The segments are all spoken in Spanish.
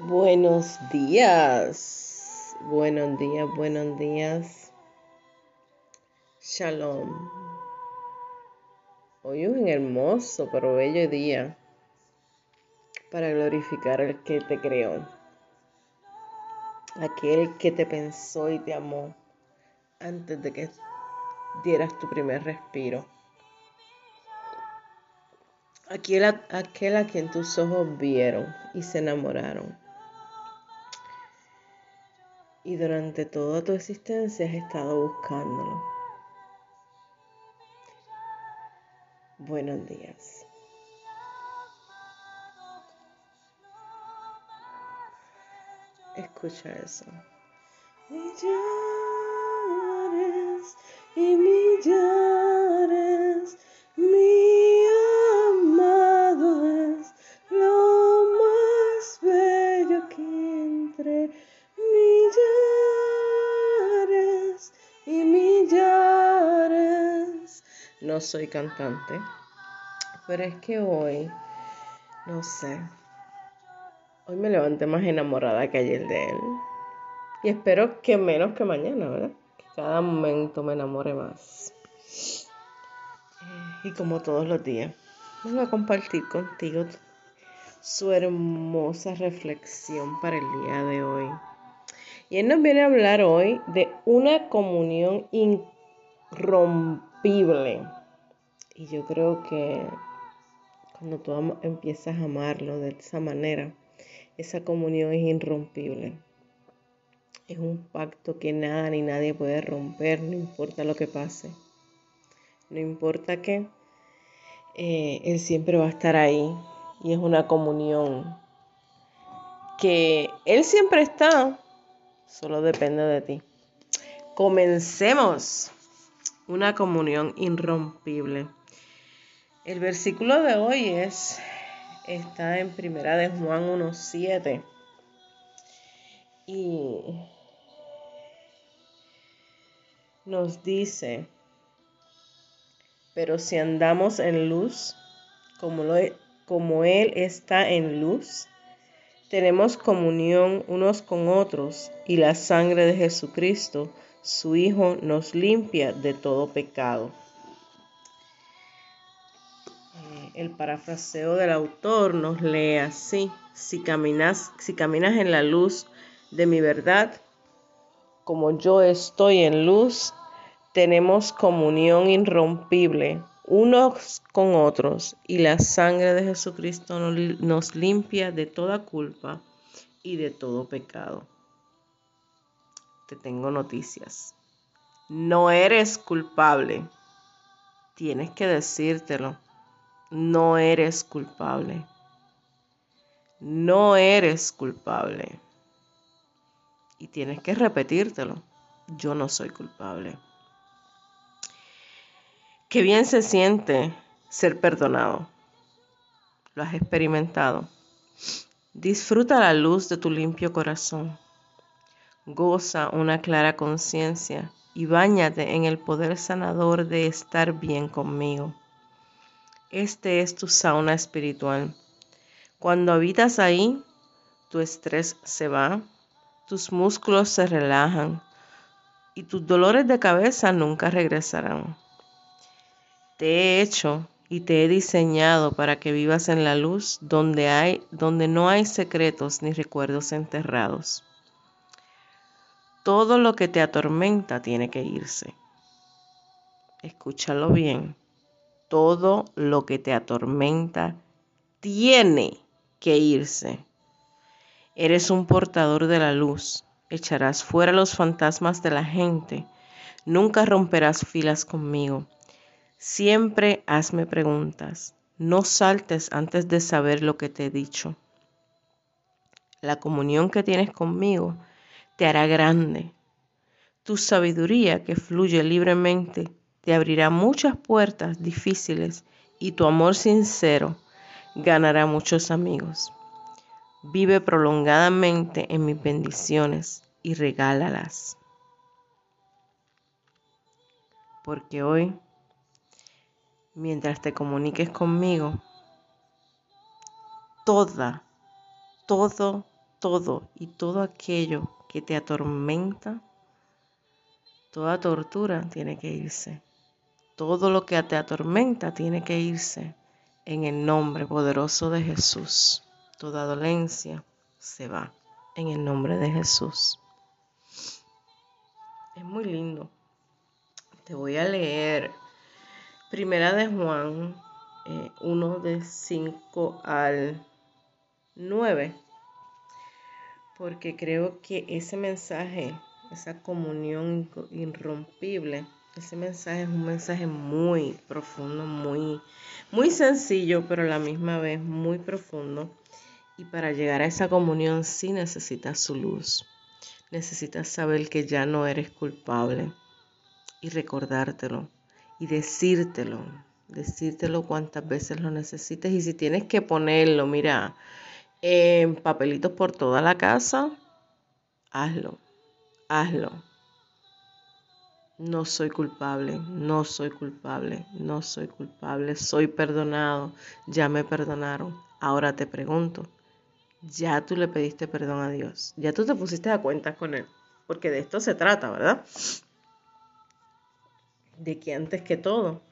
Buenos días, buenos días, buenos días. Shalom. Hoy es un hermoso pero bello día para glorificar al que te creó, aquel que te pensó y te amó antes de que dieras tu primer respiro. Aquel a, aquel a quien tus ojos vieron y se enamoraron y durante toda tu existencia has estado buscándolo. Buenos días. Escucha eso. Soy cantante, pero es que hoy, no sé, hoy me levanté más enamorada que ayer de él. Y espero que menos que mañana, ¿verdad? Que cada momento me enamore más. Y como todos los días, vengo a compartir contigo su hermosa reflexión para el día de hoy. Y él nos viene a hablar hoy de una comunión irrompible. Y yo creo que cuando tú empiezas a amarlo de esa manera, esa comunión es irrompible. Es un pacto que nada ni nadie puede romper, no importa lo que pase. No importa qué, eh, Él siempre va a estar ahí. Y es una comunión que Él siempre está, solo depende de ti. Comencemos una comunión irrompible. El versículo de hoy es está en Primera de Juan 1:7. Y nos dice, pero si andamos en luz, como, lo, como Él está en luz, tenemos comunión unos con otros y la sangre de Jesucristo, su Hijo, nos limpia de todo pecado. El parafraseo del autor nos lee así, si caminas, en la luz de mi verdad, como yo estoy en luz, tenemos comunión irrompible unos con otros y la sangre de Jesucristo nos limpia de toda culpa y de todo pecado. Te tengo noticias. No eres culpable. Tienes que decírtelo. No eres culpable. No eres culpable. Y tienes que repetírtelo. Yo no soy culpable. Qué bien se siente ser perdonado. Lo has experimentado. Disfruta la luz de tu limpio corazón. Goza una clara conciencia y báñate en el poder sanador de estar bien conmigo. Este es tu sauna espiritual. Cuando habitas ahí, tu estrés se va, tus músculos se relajan y tus dolores de cabeza nunca regresarán. Te he hecho y te he diseñado para que vivas en la luz donde hay donde no hay secretos ni recuerdos enterrados. Todo lo que te atormenta tiene que irse. Escúchalo bien. Todo lo que te atormenta tiene que irse. Eres un portador de la luz. Echarás fuera los fantasmas de la gente. Nunca romperás filas conmigo. Siempre hazme preguntas. No saltes antes de saber lo que te he dicho. La comunión que tienes conmigo te hará grande. Tu sabiduría que fluye libremente te abrirá muchas puertas difíciles y tu amor sincero ganará muchos amigos. Vive prolongadamente en mis bendiciones y regálalas. Porque hoy, mientras te comuniques conmigo, toda, todo todo y todo aquello que te atormenta, toda tortura tiene que irse. Todo lo que te atormenta tiene que irse en el nombre poderoso de Jesús. Toda dolencia se va en el nombre de Jesús. Es muy lindo. Te voy a leer Primera de Juan 1 eh, de 5 al 9, porque creo que ese mensaje, esa comunión irrompible, ese mensaje es un mensaje muy profundo, muy, muy sencillo, pero a la misma vez muy profundo. Y para llegar a esa comunión sí necesitas su luz. Necesitas saber que ya no eres culpable y recordártelo y decírtelo, decírtelo cuantas veces lo necesites y si tienes que ponerlo, mira, en papelitos por toda la casa, hazlo, hazlo no soy culpable, no soy culpable, no soy culpable, soy perdonado, ya me perdonaron. Ahora te pregunto, ya tú le pediste perdón a Dios, ya tú te pusiste a cuentas con Él, porque de esto se trata, ¿verdad? De que antes que todo,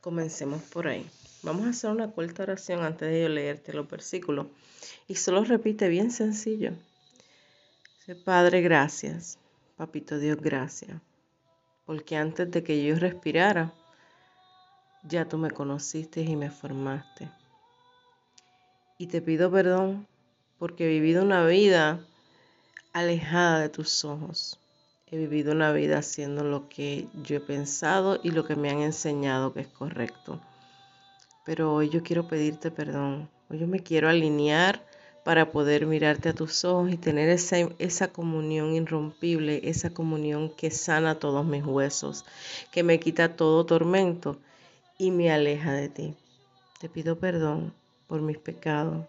comencemos por ahí. Vamos a hacer una cuarta oración antes de yo leerte los versículos. Y solo repite bien sencillo. Padre, gracias. Papito Dios, gracias porque antes de que yo respirara, ya tú me conociste y me formaste. Y te pido perdón porque he vivido una vida alejada de tus ojos. He vivido una vida haciendo lo que yo he pensado y lo que me han enseñado que es correcto. Pero hoy yo quiero pedirte perdón. Hoy yo me quiero alinear para poder mirarte a tus ojos y tener esa, esa comunión irrompible, esa comunión que sana todos mis huesos, que me quita todo tormento y me aleja de ti. Te pido perdón por mis pecados.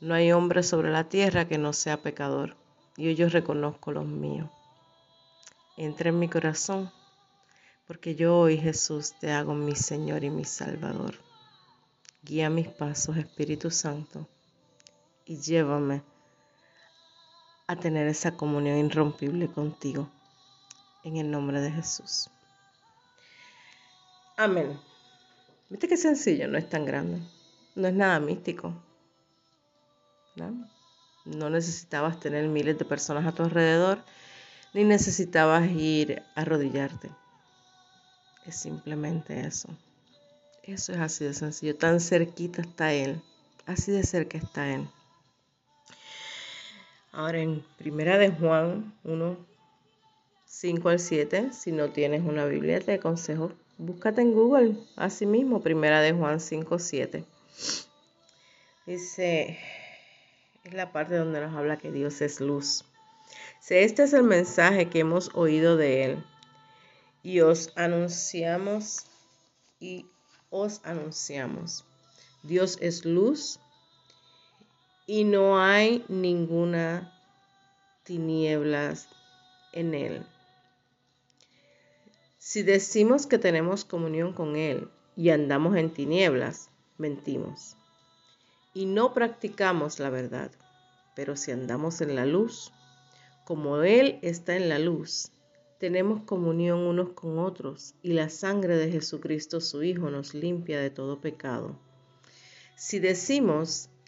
No hay hombre sobre la tierra que no sea pecador, y yo reconozco los míos. Entra en mi corazón, porque yo hoy, Jesús, te hago mi Señor y mi Salvador. Guía mis pasos, Espíritu Santo y llévame a tener esa comunión irrompible contigo. En el nombre de Jesús. Amén. ¿Viste qué sencillo? No es tan grande. No es nada místico. ¿no? no necesitabas tener miles de personas a tu alrededor, ni necesitabas ir a arrodillarte. Es simplemente eso. Eso es así de sencillo. Tan cerquita está Él. Así de cerca está Él. Ahora en Primera de Juan 1, 5 al 7, si no tienes una Biblia, te aconsejo, búscate en Google, así mismo, Primera de Juan 5, 7. Dice, es la parte donde nos habla que Dios es luz. Si este es el mensaje que hemos oído de Él y os anunciamos y os anunciamos. Dios es luz y no hay ninguna tinieblas en él. Si decimos que tenemos comunión con Él y andamos en tinieblas, mentimos. Y no practicamos la verdad. Pero si andamos en la luz, como Él está en la luz, tenemos comunión unos con otros y la sangre de Jesucristo su Hijo nos limpia de todo pecado. Si decimos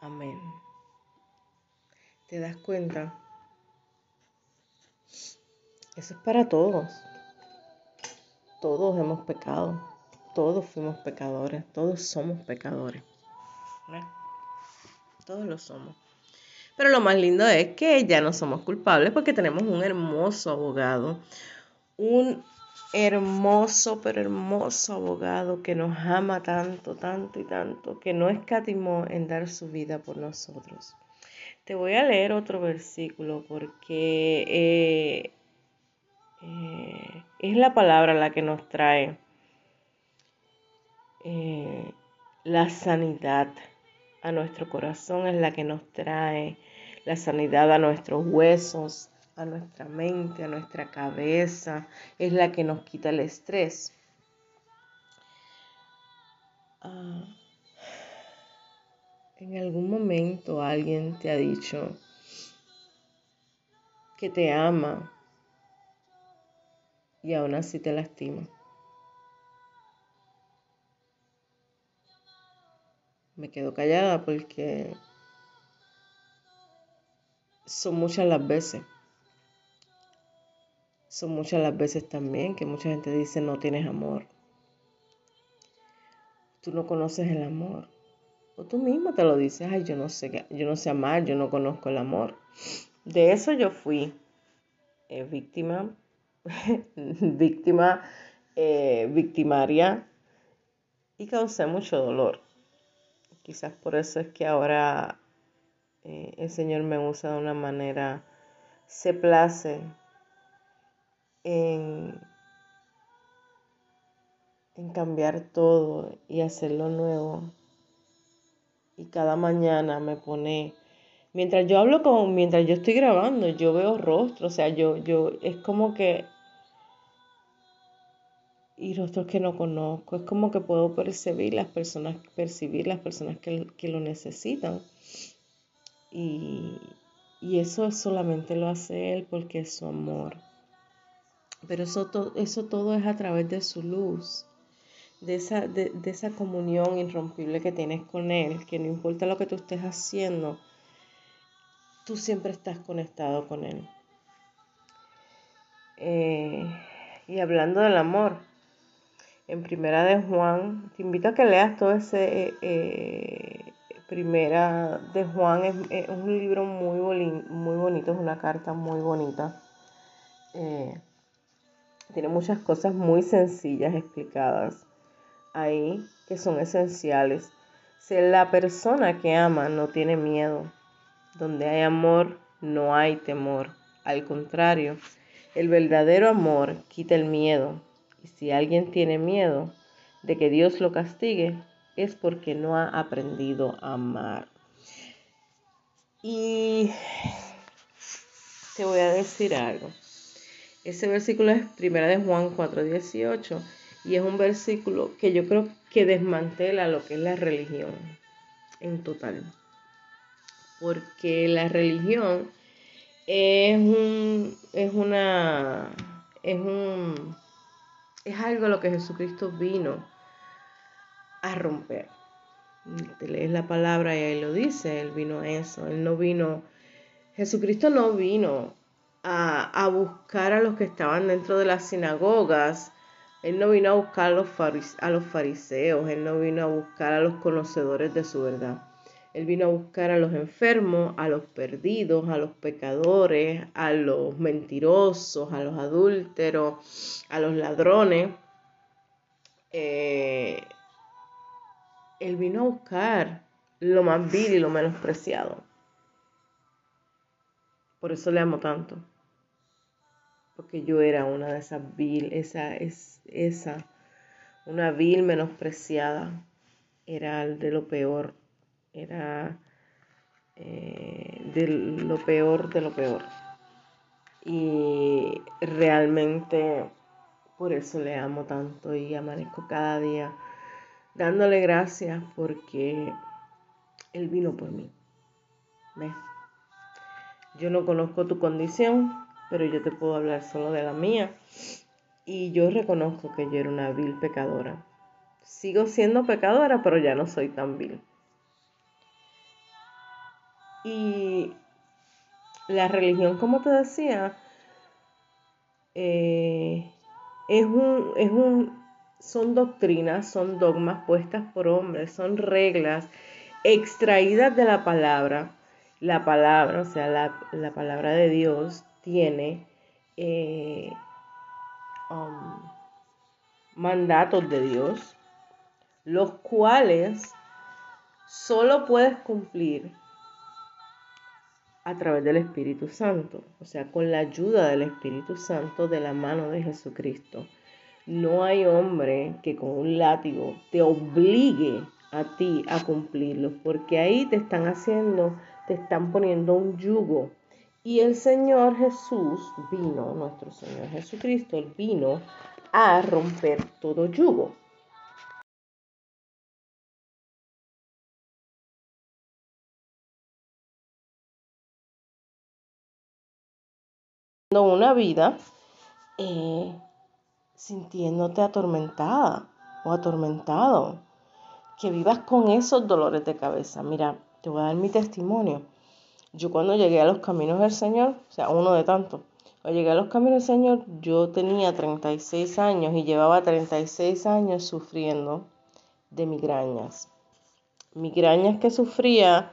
Amén. ¿Te das cuenta? Eso es para todos. Todos hemos pecado. Todos fuimos pecadores. Todos somos pecadores. Todos lo somos. Pero lo más lindo es que ya no somos culpables porque tenemos un hermoso abogado. Un hermoso, pero hermoso abogado que nos ama tanto, tanto y tanto, que no escatimó en dar su vida por nosotros. Te voy a leer otro versículo porque eh, eh, es la palabra la que nos trae eh, la sanidad a nuestro corazón, es la que nos trae la sanidad a nuestros huesos, a nuestra mente, a nuestra cabeza, es la que nos quita el estrés. Ah, en algún momento alguien te ha dicho que te ama y aún así te lastima. Me quedo callada porque son muchas las veces. Son muchas las veces también que mucha gente dice no tienes amor. Tú no conoces el amor. O tú mismo te lo dices, ay, yo no sé, yo no sé amar, yo no conozco el amor. De eso yo fui eh, víctima víctima, eh, victimaria y causé mucho dolor. Quizás por eso es que ahora eh, el Señor me usa de una manera, se place en, en cambiar todo y hacerlo nuevo. Y cada mañana me pone mientras yo hablo con, mientras yo estoy grabando, yo veo rostros, o sea, yo, yo, es como que, y rostros que no conozco, es como que puedo percibir las personas, percibir las personas que, lo necesitan. Y, eso solamente lo hace Él porque es su amor. Pero eso, eso todo es a través de su luz, de esa, de esa comunión irrompible que tienes con Él, que no importa lo que tú estés haciendo, tú siempre estás conectado con Él. Eh, y hablando del amor, en Primera de Juan, te invito a que leas todo ese eh, Primera de Juan, es, un libro muy, muy bonito, es una carta muy bonita. Eh, tiene muchas cosas muy sencillas explicadas ahí que son esenciales. Si la persona que ama no tiene miedo, donde hay amor, no hay temor. Al contrario, el verdadero amor quita el miedo. Y si alguien tiene miedo de que Dios lo castigue, es porque no ha aprendido a amar. Y te voy a decir algo. Ese versículo es primera de Juan 4:18 y es un versículo que yo creo que desmantela lo que es la religión en total porque la religión es un, es una, es un, es algo lo que Jesucristo vino a romper. Te lees la palabra y ahí lo dice, Él vino a eso, Él no vino, Jesucristo no vino a, a buscar a los que estaban dentro de las sinagogas, Él no vino a buscar a los, a los fariseos, Él no vino a buscar a los conocedores de su verdad. Él vino a buscar a los enfermos, a los perdidos, a los pecadores, a los mentirosos, a los adúlteros, a los ladrones. Eh, él vino a buscar lo más vil y lo menospreciado. Por eso le amo tanto. Porque yo era una de esas vil, esa es esa, una vil menospreciada. Era de lo peor era eh, de lo peor de lo peor. Y realmente por eso le amo tanto y amanezco cada día dándole gracias porque Él vino por mí. Yo no conozco tu condición, pero yo te puedo hablar solo de la mía. Y yo reconozco que yo era una vil pecadora. Sigo siendo pecadora, pero ya no soy tan vil. Y la religión, como te decía, eh, es un, es un, son doctrinas, son dogmas puestas por hombres, son reglas extraídas de la palabra. La palabra, o sea, la, palabra de Dios tiene eh, um, mandatos de Dios, los cuales solo puedes cumplir a través del Espíritu Santo, o sea, con la ayuda del Espíritu Santo de la mano de Jesucristo. No hay hombre que con un látigo te obligue a ti a cumplirlo, porque ahí te están haciendo, te están poniendo un yugo. Y el Señor Jesús vino, nuestro Señor Jesucristo, él vino a romper todo yugo. una vida eh, sintiéndote atormentada o atormentado, que vivas con esos dolores de cabeza. Mira, te voy a dar mi testimonio. Yo cuando llegué a los caminos del Señor, o sea, uno de tantos, cuando llegué a los caminos del Señor, yo tenía 36 años y llevaba 36 años sufriendo de migrañas. Migrañas que sufría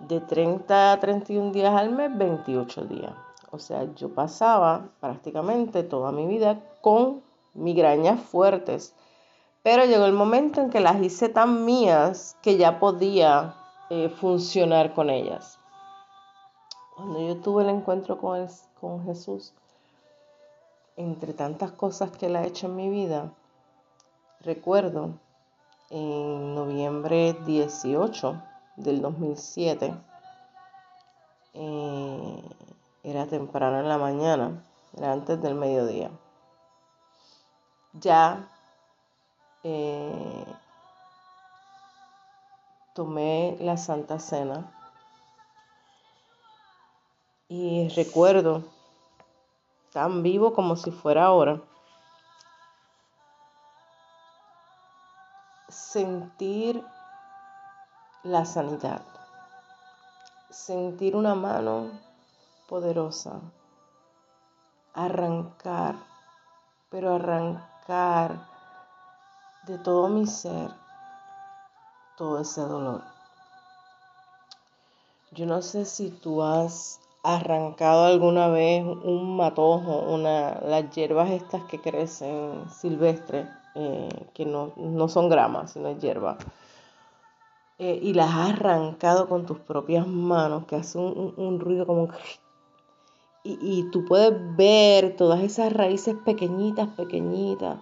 de 30 a 31 días al mes, 28 días. O sea, yo pasaba prácticamente toda mi vida con migrañas fuertes. Pero llegó el momento en que las hice tan mías que ya podía eh, funcionar con ellas. Cuando yo tuve el encuentro con, con Jesús, entre tantas cosas que él ha hecho en mi vida, recuerdo en noviembre 18 del 2007, eh, era temprano en la mañana, era antes del mediodía. Ya eh, tomé la Santa Cena y recuerdo tan vivo como si fuera ahora. Sentir la sanidad, sentir una mano poderosa. Arrancar, pero arrancar de todo mi ser todo ese dolor. Yo no sé si tú has arrancado alguna vez un matojo, una, las hierbas estas que crecen silvestres, eh, que no, son gramas, sino hierbas. Eh, y las has arrancado con tus propias manos, que hace un, un ruido como un y, tú puedes ver todas esas raíces pequeñitas, pequeñitas.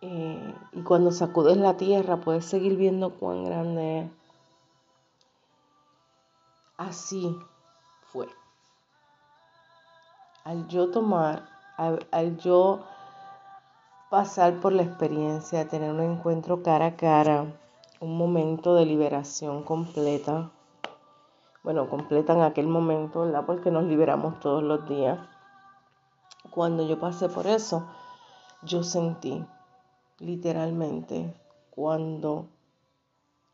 Eh, y cuando sacudes la tierra puedes seguir viendo cuán grande es. Así fue. Al yo tomar, al, yo pasar por la experiencia, tener un encuentro cara a cara, un momento de liberación completa, bueno, completan aquel momento, ¿verdad? Porque nos liberamos todos los días. Cuando yo pasé por eso, yo sentí literalmente cuando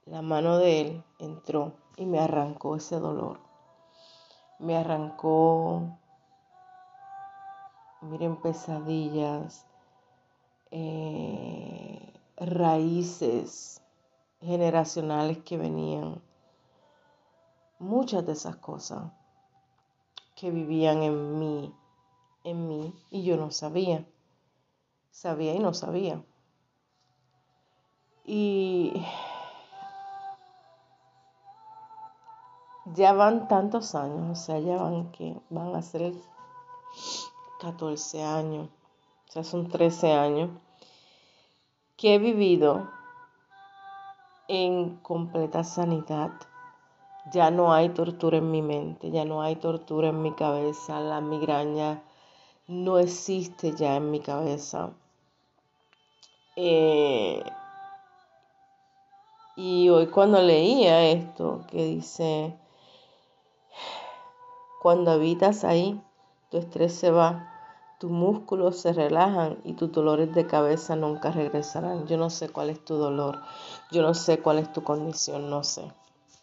la mano de él entró y me arrancó ese dolor. Me arrancó, miren, pesadillas, eh, raíces generacionales que venían muchas de esas cosas que vivían en mí, en mí, y yo no sabía. Sabía y no sabía. Y ya van tantos años, o sea, ya van que van a ser 14 años, o sea, son 13 años, que he vivido en completa sanidad ya no hay tortura en mi mente, ya no hay tortura en mi cabeza, la migraña no existe ya en mi cabeza. Eh, y hoy cuando leía esto que dice, cuando habitas ahí, tu estrés se va, tus músculos se relajan y tus dolores de cabeza nunca regresarán. Yo no sé cuál es tu dolor, yo no sé cuál es tu condición, no sé.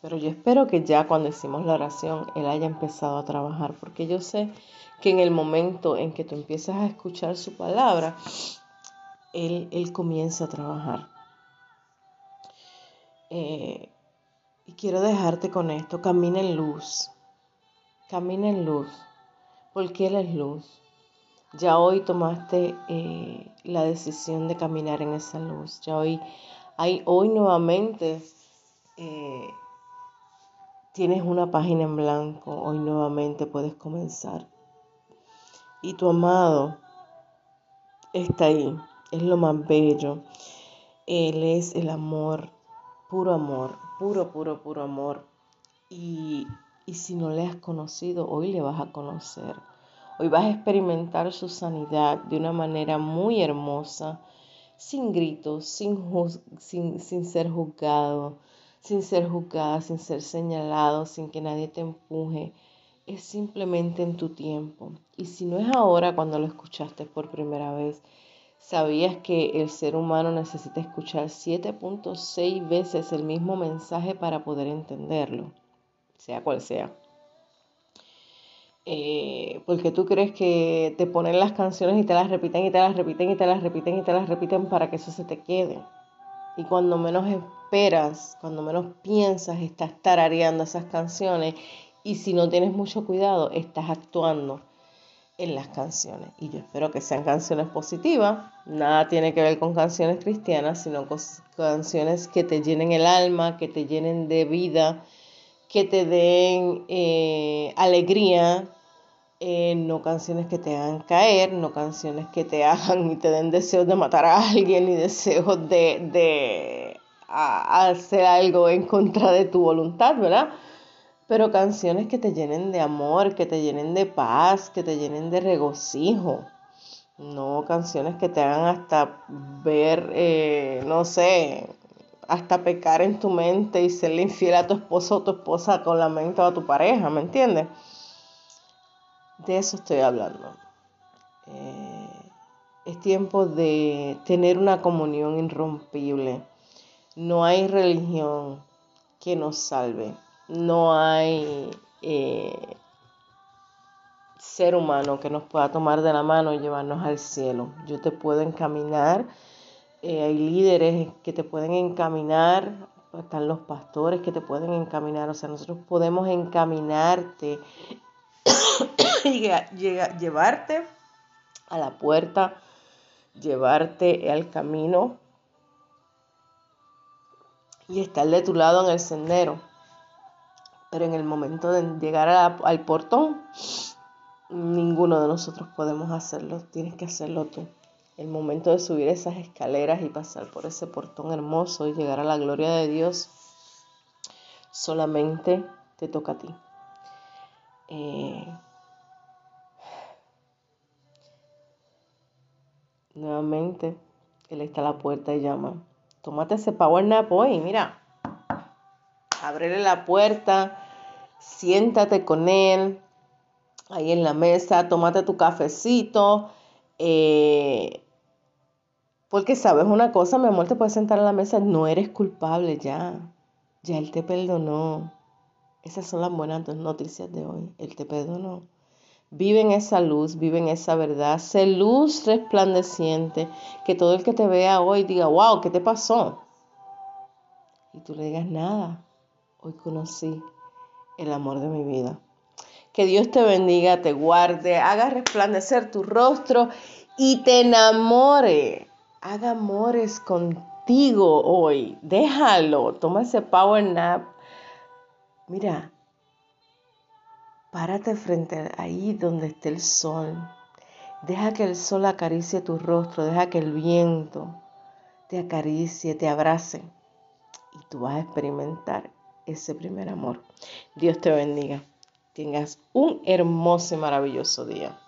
Pero yo espero que ya cuando hicimos la oración, Él haya empezado a trabajar, porque yo sé que en el momento en que tú empiezas a escuchar su palabra, Él, él comienza a trabajar. Eh, y quiero dejarte con esto, camina en luz, camina en luz, porque Él es luz. Ya hoy tomaste eh, la decisión de caminar en esa luz. Ya hoy, hay hoy nuevamente eh, tienes una página en blanco, hoy nuevamente puedes comenzar. Y tu amado está ahí, es lo más bello. Él es el amor, puro amor, puro, puro, puro amor. Y, y si no le has conocido, hoy le vas a conocer. Hoy vas a experimentar su sanidad de una manera muy hermosa, sin gritos, sin, sin, sin ser juzgado, sin ser juzgada, sin ser señalado, sin que nadie te empuje. Es simplemente en tu tiempo. Y si no es ahora cuando lo escuchaste por primera vez, ¿sabías que el ser humano necesita escuchar 7.6 veces el mismo mensaje para poder entenderlo? Sea cual sea. Eh, porque tú crees que te ponen las canciones y te las repiten y te las repiten y te las repiten y te las repiten para que eso se te quede. Y cuando menos esperas, cuando menos piensas, estás tarareando esas canciones y si no tienes mucho cuidado, estás actuando en las canciones. Y yo espero que sean canciones positivas. Nada tiene que ver con canciones cristianas, sino con canciones que te llenen el alma, que te llenen de vida, que te den eh, alegría, eh, no canciones que te hagan caer, no canciones que te hagan y te den deseos de matar a alguien, ni deseos de, hacer algo en contra de tu voluntad, ¿verdad? Pero canciones que te llenen de amor, que te llenen de paz, que te llenen de regocijo. No canciones que te hagan hasta ver, eh, no sé, hasta pecar en tu mente y serle infiel a tu esposo o tu esposa con la mente a tu pareja, ¿me entiendes? De eso estoy hablando. Eh, es tiempo de tener una comunión irrompible. No hay religión que nos salve. No hay eh, ser humano que nos pueda tomar de la mano y llevarnos al cielo. Yo te puedo encaminar. Eh, hay líderes que te pueden encaminar. Están los pastores que te pueden encaminar. O sea, nosotros podemos encaminarte llevarte a la puerta, llevarte al camino y estar de tu lado en el sendero. Pero en el momento de llegar al portón, ninguno de nosotros podemos hacerlo, tienes que hacerlo tú. El momento de subir esas escaleras y pasar por ese portón hermoso y llegar a la gloria de Dios, solamente te toca a ti. Eh, nuevamente, Él está a la puerta y llama. Tómate ese power nap hoy, mira. Ábrele la puerta, siéntate con Él ahí en la mesa, tómate tu cafecito. Eh, porque sabes una cosa, mi amor, te puedes sentar a la mesa, no eres culpable ya. Ya Él te perdonó. Esas son las buenas noticias de hoy. Él te perdonó. Vive en esa luz, vive en esa verdad. Sé luz resplandeciente. Que todo el que te vea hoy diga, wow, ¿qué te pasó? Y tú le digas nada. Hoy conocí el amor de mi vida. Que Dios te bendiga, te guarde, haga resplandecer tu rostro y te enamore. Haga amores contigo hoy. Déjalo. Toma ese power nap Mira, párate frente ahí donde esté el sol. Deja que el sol acaricie tu rostro, deja que el viento te acaricie, te abrace y tú vas a experimentar ese primer amor. Dios te bendiga. Tengas un hermoso y maravilloso día.